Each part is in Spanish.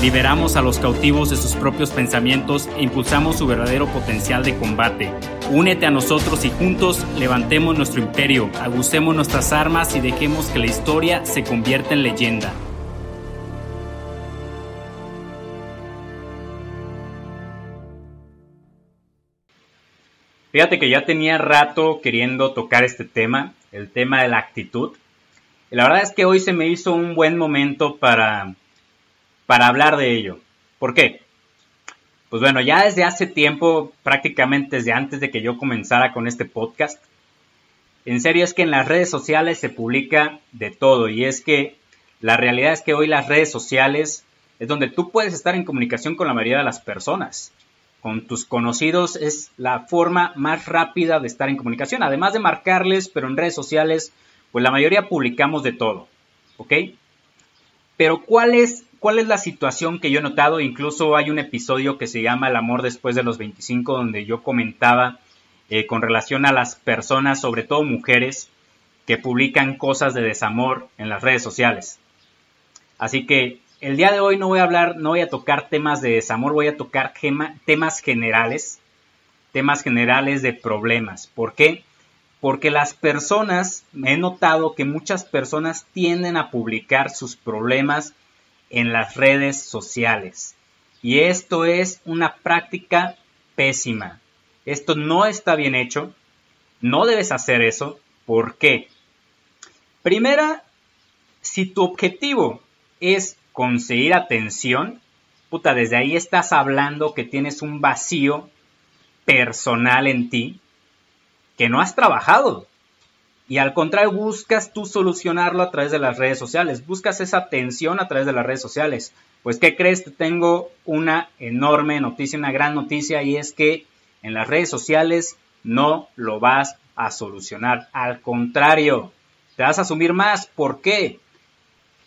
Liberamos a los cautivos de sus propios pensamientos e impulsamos su verdadero potencial de combate. Únete a nosotros y juntos levantemos nuestro imperio, agucemos nuestras armas y dejemos que la historia se convierta en leyenda. Fíjate que ya tenía rato queriendo tocar este tema, el tema de la actitud. Y la verdad es que hoy se me hizo un buen momento para para hablar de ello. ¿Por qué? Pues bueno, ya desde hace tiempo, prácticamente desde antes de que yo comenzara con este podcast, en serio es que en las redes sociales se publica de todo y es que la realidad es que hoy las redes sociales es donde tú puedes estar en comunicación con la mayoría de las personas. Con tus conocidos es la forma más rápida de estar en comunicación, además de marcarles, pero en redes sociales, pues la mayoría publicamos de todo, ¿ok? Pero ¿cuál es ¿Cuál es la situación que yo he notado? Incluso hay un episodio que se llama El amor después de los 25, donde yo comentaba eh, con relación a las personas, sobre todo mujeres, que publican cosas de desamor en las redes sociales. Así que el día de hoy no voy a hablar, no voy a tocar temas de desamor, voy a tocar temas generales, temas generales de problemas. ¿Por qué? Porque las personas, he notado que muchas personas tienden a publicar sus problemas en las redes sociales. Y esto es una práctica pésima. Esto no está bien hecho. No debes hacer eso. ¿Por qué? Primera, si tu objetivo es conseguir atención, puta, desde ahí estás hablando que tienes un vacío personal en ti que no has trabajado. Y al contrario, buscas tú solucionarlo a través de las redes sociales, buscas esa atención a través de las redes sociales. Pues, ¿qué crees? Te tengo una enorme noticia, una gran noticia, y es que en las redes sociales no lo vas a solucionar. Al contrario, te vas a asumir más. ¿Por qué?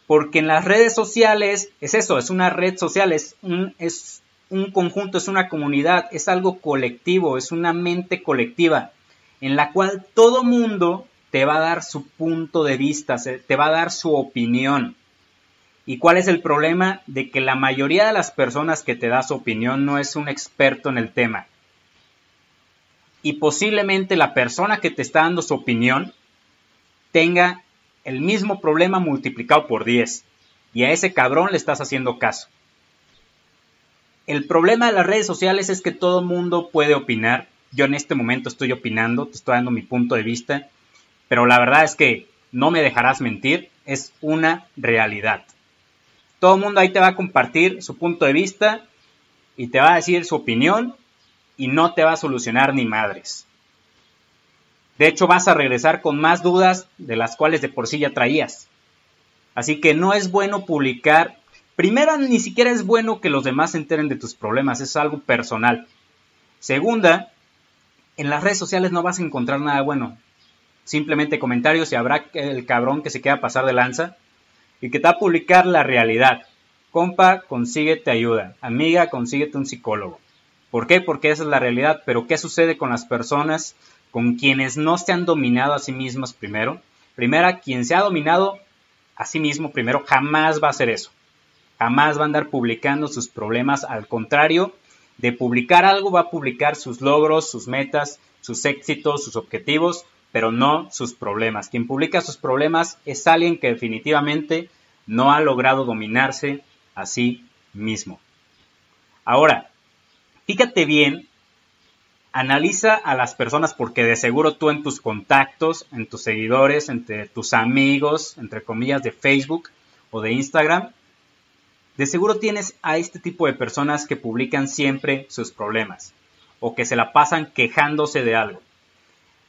Porque en las redes sociales es eso, es una red social, es un, es un conjunto, es una comunidad, es algo colectivo, es una mente colectiva en la cual todo mundo te va a dar su punto de vista, te va a dar su opinión. ¿Y cuál es el problema? De que la mayoría de las personas que te da su opinión no es un experto en el tema. Y posiblemente la persona que te está dando su opinión tenga el mismo problema multiplicado por 10. Y a ese cabrón le estás haciendo caso. El problema de las redes sociales es que todo mundo puede opinar. Yo en este momento estoy opinando, te estoy dando mi punto de vista pero la verdad es que no me dejarás mentir, es una realidad. Todo el mundo ahí te va a compartir su punto de vista y te va a decir su opinión y no te va a solucionar ni madres. De hecho, vas a regresar con más dudas de las cuales de por sí ya traías. Así que no es bueno publicar. Primera, ni siquiera es bueno que los demás se enteren de tus problemas, es algo personal. Segunda, en las redes sociales no vas a encontrar nada bueno simplemente comentarios y habrá el cabrón que se queda pasar de lanza y que te va a publicar la realidad. Compa, consíguete ayuda. Amiga, consíguete un psicólogo. ¿Por qué? Porque esa es la realidad. Pero ¿qué sucede con las personas con quienes no se han dominado a sí mismos primero? Primera, quien se ha dominado a sí mismo primero jamás va a hacer eso. Jamás va a andar publicando sus problemas. Al contrario, de publicar algo va a publicar sus logros, sus metas, sus éxitos, sus objetivos pero no sus problemas. Quien publica sus problemas es alguien que definitivamente no ha logrado dominarse a sí mismo. Ahora, fíjate bien, analiza a las personas porque de seguro tú en tus contactos, en tus seguidores, entre tus amigos, entre comillas, de Facebook o de Instagram, de seguro tienes a este tipo de personas que publican siempre sus problemas o que se la pasan quejándose de algo.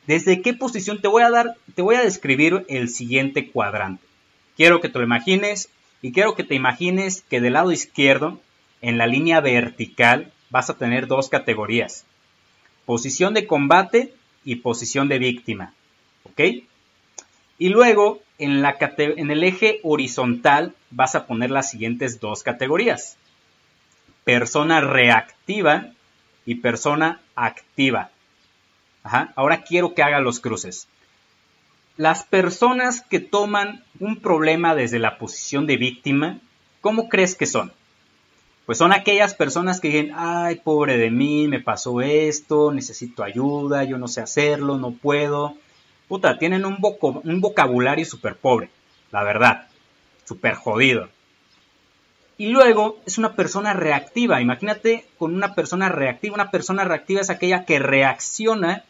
¿Desde qué posición te voy a dar? Te voy a describir el siguiente cuadrante. Quiero que te lo imagines y quiero que te imagines que del lado izquierdo, en la línea vertical, vas a tener dos categorías. posición de combate y posición de víctima. ¿Ok? Y luego en, en el eje horizontal vas a poner las siguientes dos categorías. Persona reactiva y persona activa. Ahora quiero que haga los cruces. Las personas que toman un problema desde la posición de víctima, ¿cómo crees que son? Pues son aquellas personas que dicen, ay, pobre de mí, me pasó esto, necesito ayuda, yo no sé hacerlo, no puedo. Puta, tienen un, un vocabulario súper pobre, la verdad, súper jodido. Y luego es una persona reactiva. Imagínate con una persona reactiva. Una persona reactiva es aquella que reacciona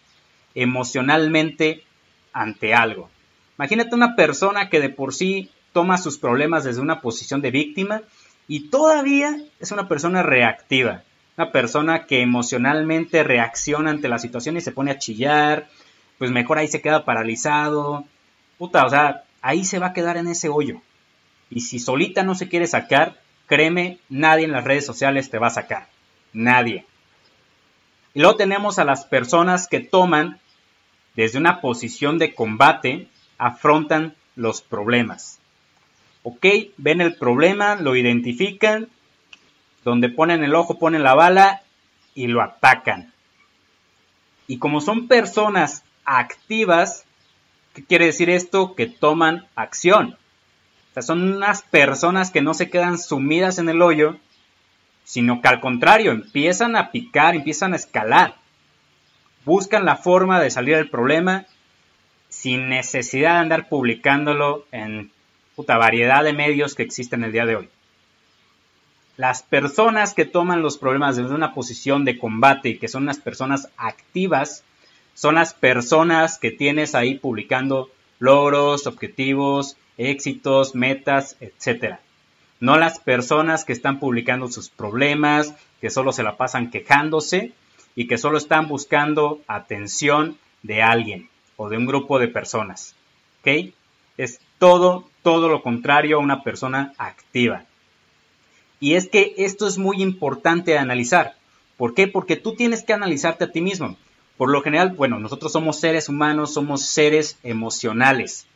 emocionalmente ante algo. Imagínate una persona que de por sí toma sus problemas desde una posición de víctima y todavía es una persona reactiva. Una persona que emocionalmente reacciona ante la situación y se pone a chillar, pues mejor ahí se queda paralizado. Puta, o sea, ahí se va a quedar en ese hoyo. Y si solita no se quiere sacar, créeme, nadie en las redes sociales te va a sacar. Nadie. Y luego tenemos a las personas que toman desde una posición de combate, afrontan los problemas. ¿Ok? Ven el problema, lo identifican, donde ponen el ojo, ponen la bala y lo atacan. Y como son personas activas, ¿qué quiere decir esto? Que toman acción. O sea, son unas personas que no se quedan sumidas en el hoyo, sino que al contrario, empiezan a picar, empiezan a escalar buscan la forma de salir del problema sin necesidad de andar publicándolo en puta variedad de medios que existen el día de hoy. Las personas que toman los problemas desde una posición de combate y que son las personas activas, son las personas que tienes ahí publicando logros, objetivos, éxitos, metas, etc. No las personas que están publicando sus problemas, que solo se la pasan quejándose y que solo están buscando atención de alguien o de un grupo de personas. ¿Ok? Es todo, todo lo contrario a una persona activa. Y es que esto es muy importante de analizar. ¿Por qué? Porque tú tienes que analizarte a ti mismo. Por lo general, bueno, nosotros somos seres humanos, somos seres emocionales,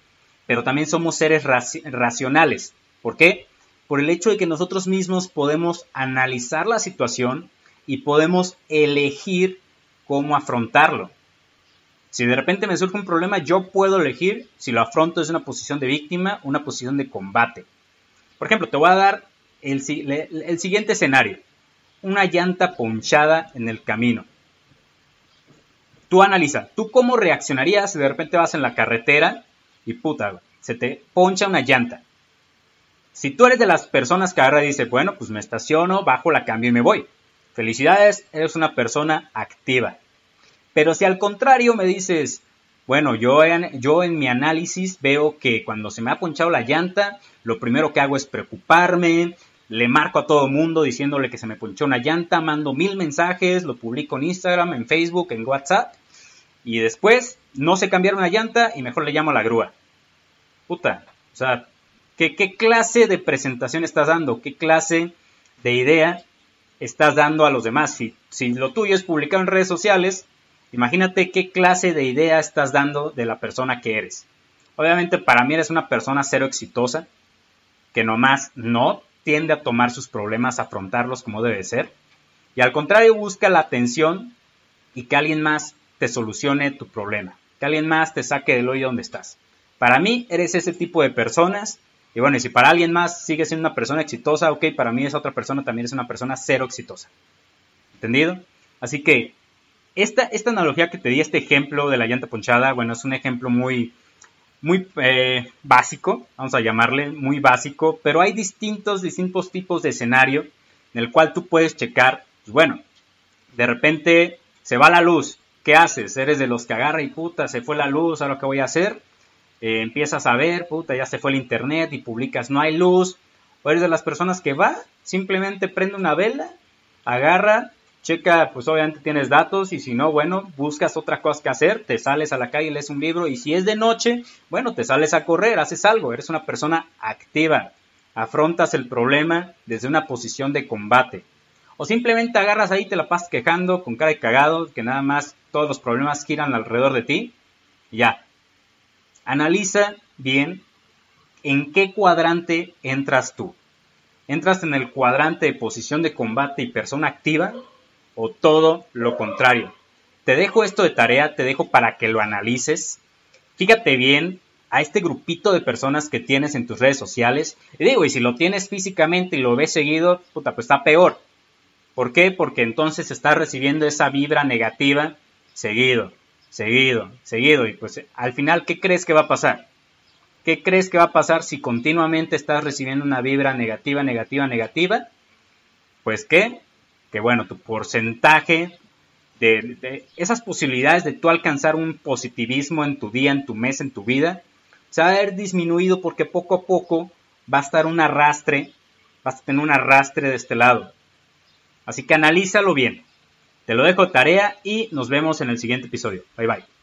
pero también somos seres racionales. ¿Por qué? Por el hecho de que nosotros mismos podemos analizar la situación y podemos elegir cómo afrontarlo. Si de repente me surge un problema, yo puedo elegir si lo afronto desde una posición de víctima o una posición de combate. Por ejemplo, te voy a dar el, el siguiente escenario. Una llanta ponchada en el camino. Tú analiza, ¿tú cómo reaccionarías si de repente vas en la carretera y puta, se te poncha una llanta? Si tú eres de las personas que y dice, bueno, pues me estaciono, bajo la cambio y me voy. Felicidades, eres una persona activa. Pero si al contrario me dices, bueno, yo en, yo en mi análisis veo que cuando se me ha ponchado la llanta, lo primero que hago es preocuparme, le marco a todo mundo diciéndole que se me ponchó una llanta, mando mil mensajes, lo publico en Instagram, en Facebook, en WhatsApp, y después no sé cambiar una llanta y mejor le llamo a la grúa. Puta, o sea, ¿qué, clase de presentación estás dando? ¿Qué clase de idea estás dando a los demás. Si, si lo tuyo es publicar en redes sociales, imagínate qué clase de idea estás dando de la persona que eres. Obviamente para mí eres una persona cero exitosa, que nomás no tiende a tomar sus problemas, afrontarlos como debe ser, y al contrario busca la atención y que alguien más te solucione tu problema, que alguien más te saque del hoyo donde estás. Para mí eres ese tipo de personas y bueno, y si para alguien más sigue siendo una persona exitosa, ok, para mí esa otra persona también es una persona cero exitosa. ¿Entendido? Así que esta, esta analogía que te di, este ejemplo de la llanta ponchada, bueno, es un ejemplo muy, muy eh, básico, vamos a llamarle muy básico, pero hay distintos, distintos tipos de escenario en el cual tú puedes checar, pues bueno, de repente se va la luz, ¿qué haces? ¿Eres de los que agarra y puta, se fue la luz, ahora qué voy a hacer? Eh, empiezas a ver, puta, ya se fue el internet y publicas no hay luz, o eres de las personas que va, simplemente prende una vela, agarra, checa, pues obviamente tienes datos y si no, bueno, buscas otra cosa que hacer, te sales a la calle, lees un libro y si es de noche, bueno, te sales a correr, haces algo, eres una persona activa, afrontas el problema desde una posición de combate. O simplemente agarras ahí, te la pasas quejando con cara de cagado, que nada más todos los problemas giran alrededor de ti. ya. Analiza bien en qué cuadrante entras tú. ¿Entras en el cuadrante de posición de combate y persona activa? ¿O todo lo contrario? Te dejo esto de tarea, te dejo para que lo analices. Fíjate bien a este grupito de personas que tienes en tus redes sociales. Y digo, y si lo tienes físicamente y lo ves seguido, puta, pues está peor. ¿Por qué? Porque entonces estás recibiendo esa vibra negativa seguido, seguido, seguido. Y pues al final, ¿qué crees que va a pasar? ¿Qué crees que va a pasar si continuamente estás recibiendo una vibra negativa, negativa, negativa? Pues que, que bueno, tu porcentaje de, de, esas posibilidades de tú alcanzar un positivismo en tu día, en tu mes, en tu vida, se va a ver disminuido porque poco a poco va a estar un arrastre, vas a tener un arrastre de este lado. Así que analízalo bien. Te lo dejo tarea y nos vemos en el siguiente episodio. Bye bye.